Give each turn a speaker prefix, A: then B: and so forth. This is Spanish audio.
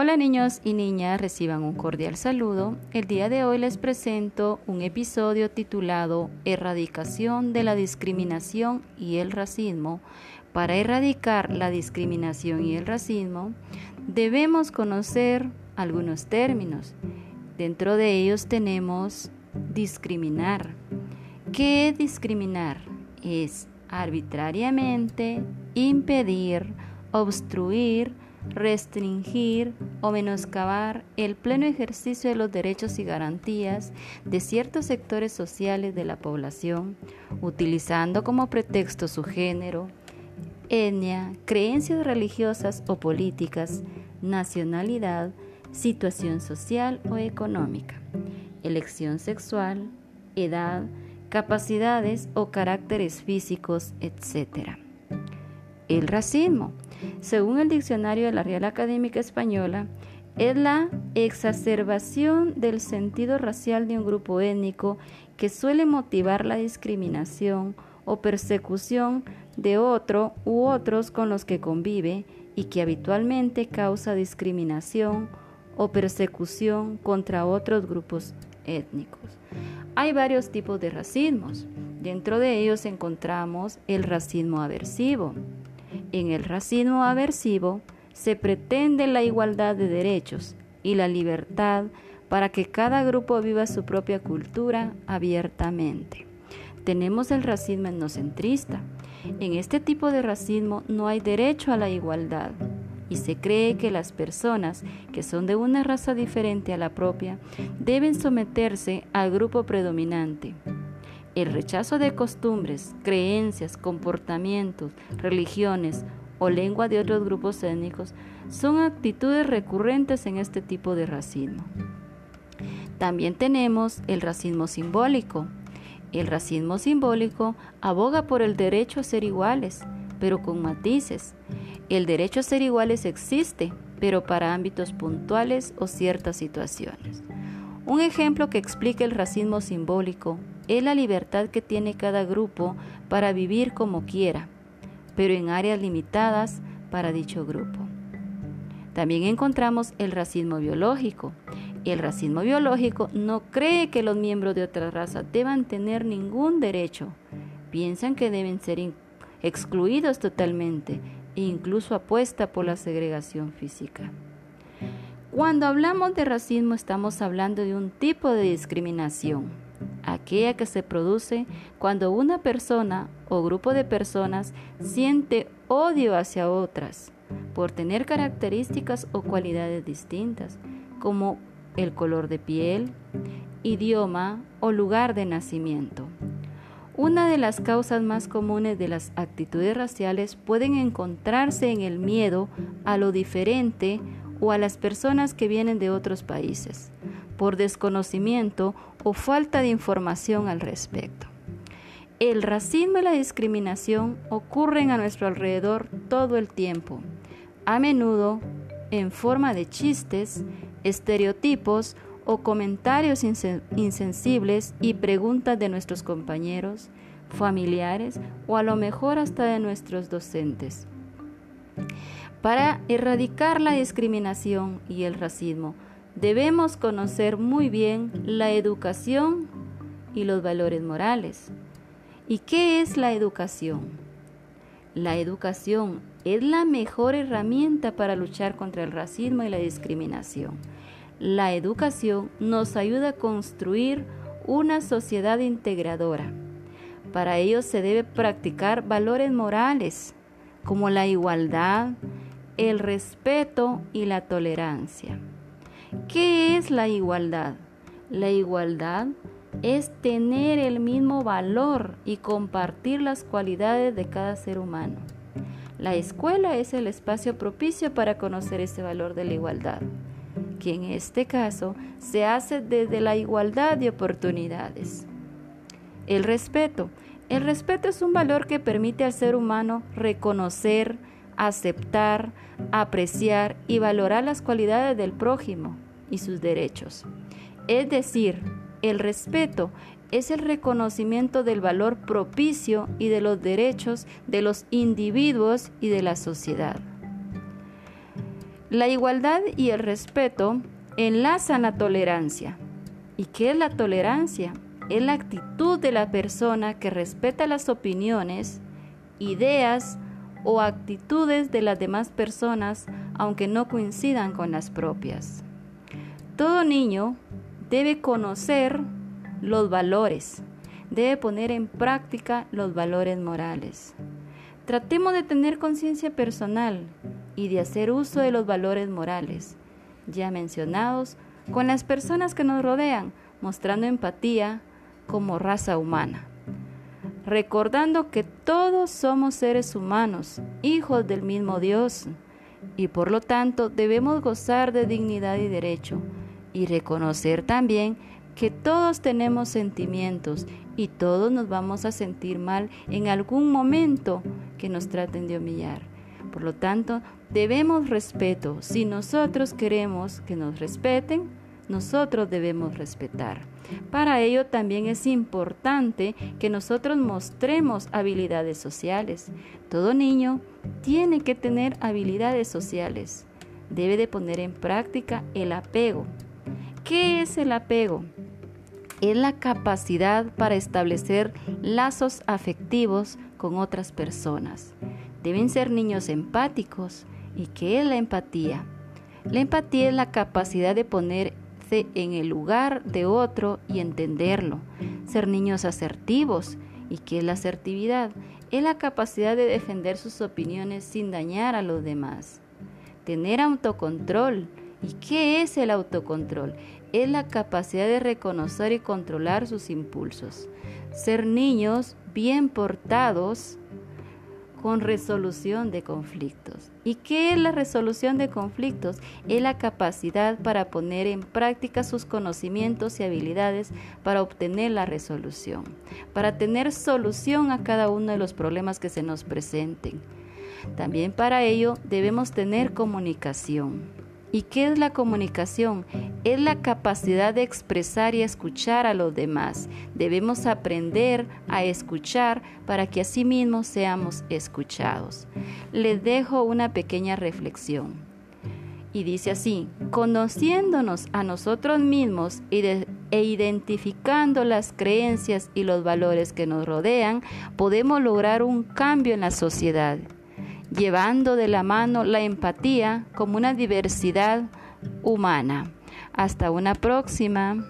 A: Hola niños y niñas, reciban un cordial saludo. El día de hoy les presento un episodio titulado Erradicación de la discriminación y el racismo. Para erradicar la discriminación y el racismo, debemos conocer algunos términos. Dentro de ellos tenemos discriminar. ¿Qué discriminar? Es arbitrariamente impedir, obstruir, restringir o menoscabar el pleno ejercicio de los derechos y garantías de ciertos sectores sociales de la población, utilizando como pretexto su género, etnia, creencias religiosas o políticas, nacionalidad, situación social o económica, elección sexual, edad, capacidades o caracteres físicos, etc. El racismo según el diccionario de la Real Académica Española, es la exacerbación del sentido racial de un grupo étnico que suele motivar la discriminación o persecución de otro u otros con los que convive y que habitualmente causa discriminación o persecución contra otros grupos étnicos. Hay varios tipos de racismos. Dentro de ellos encontramos el racismo aversivo, en el racismo aversivo se pretende la igualdad de derechos y la libertad para que cada grupo viva su propia cultura abiertamente. Tenemos el racismo etnocentrista. En este tipo de racismo no hay derecho a la igualdad y se cree que las personas que son de una raza diferente a la propia deben someterse al grupo predominante. El rechazo de costumbres, creencias, comportamientos, religiones o lengua de otros grupos étnicos son actitudes recurrentes en este tipo de racismo. También tenemos el racismo simbólico. El racismo simbólico aboga por el derecho a ser iguales, pero con matices. El derecho a ser iguales existe, pero para ámbitos puntuales o ciertas situaciones. Un ejemplo que explica el racismo simbólico es la libertad que tiene cada grupo para vivir como quiera, pero en áreas limitadas para dicho grupo. También encontramos el racismo biológico. El racismo biológico no cree que los miembros de otra raza deban tener ningún derecho. Piensan que deben ser excluidos totalmente e incluso apuesta por la segregación física. Cuando hablamos de racismo estamos hablando de un tipo de discriminación, aquella que se produce cuando una persona o grupo de personas siente odio hacia otras por tener características o cualidades distintas, como el color de piel, idioma o lugar de nacimiento. Una de las causas más comunes de las actitudes raciales pueden encontrarse en el miedo a lo diferente o a las personas que vienen de otros países, por desconocimiento o falta de información al respecto. El racismo y la discriminación ocurren a nuestro alrededor todo el tiempo, a menudo en forma de chistes, estereotipos o comentarios insensibles y preguntas de nuestros compañeros, familiares o a lo mejor hasta de nuestros docentes. Para erradicar la discriminación y el racismo, debemos conocer muy bien la educación y los valores morales. ¿Y qué es la educación? La educación es la mejor herramienta para luchar contra el racismo y la discriminación. La educación nos ayuda a construir una sociedad integradora. Para ello se debe practicar valores morales como la igualdad, el respeto y la tolerancia. ¿Qué es la igualdad? La igualdad es tener el mismo valor y compartir las cualidades de cada ser humano. La escuela es el espacio propicio para conocer ese valor de la igualdad, que en este caso se hace desde la igualdad de oportunidades. El respeto. El respeto es un valor que permite al ser humano reconocer, aceptar, apreciar y valorar las cualidades del prójimo y sus derechos. Es decir, el respeto es el reconocimiento del valor propicio y de los derechos de los individuos y de la sociedad. La igualdad y el respeto enlazan la tolerancia. ¿Y qué es la tolerancia? Es la actitud de la persona que respeta las opiniones, ideas o actitudes de las demás personas aunque no coincidan con las propias. Todo niño debe conocer los valores, debe poner en práctica los valores morales. Tratemos de tener conciencia personal y de hacer uso de los valores morales, ya mencionados, con las personas que nos rodean, mostrando empatía como raza humana. Recordando que todos somos seres humanos, hijos del mismo Dios, y por lo tanto debemos gozar de dignidad y derecho, y reconocer también que todos tenemos sentimientos y todos nos vamos a sentir mal en algún momento que nos traten de humillar. Por lo tanto, debemos respeto. Si nosotros queremos que nos respeten, nosotros debemos respetar. Para ello también es importante que nosotros mostremos habilidades sociales. Todo niño tiene que tener habilidades sociales. Debe de poner en práctica el apego. ¿Qué es el apego? es la capacidad para establecer lazos afectivos con otras personas. Deben ser niños empáticos. ¿Y qué es la empatía? La empatía es la capacidad de en el lugar de otro y entenderlo. Ser niños asertivos. ¿Y qué es la asertividad? Es la capacidad de defender sus opiniones sin dañar a los demás. Tener autocontrol. ¿Y qué es el autocontrol? es la capacidad de reconocer y controlar sus impulsos. Ser niños bien portados con resolución de conflictos. ¿Y qué es la resolución de conflictos? Es la capacidad para poner en práctica sus conocimientos y habilidades para obtener la resolución, para tener solución a cada uno de los problemas que se nos presenten. También para ello debemos tener comunicación. ¿Y qué es la comunicación? Es la capacidad de expresar y escuchar a los demás. Debemos aprender a escuchar para que asimismo seamos escuchados. Les dejo una pequeña reflexión. Y dice así, conociéndonos a nosotros mismos e identificando las creencias y los valores que nos rodean, podemos lograr un cambio en la sociedad llevando de la mano la empatía como una diversidad humana. Hasta una próxima.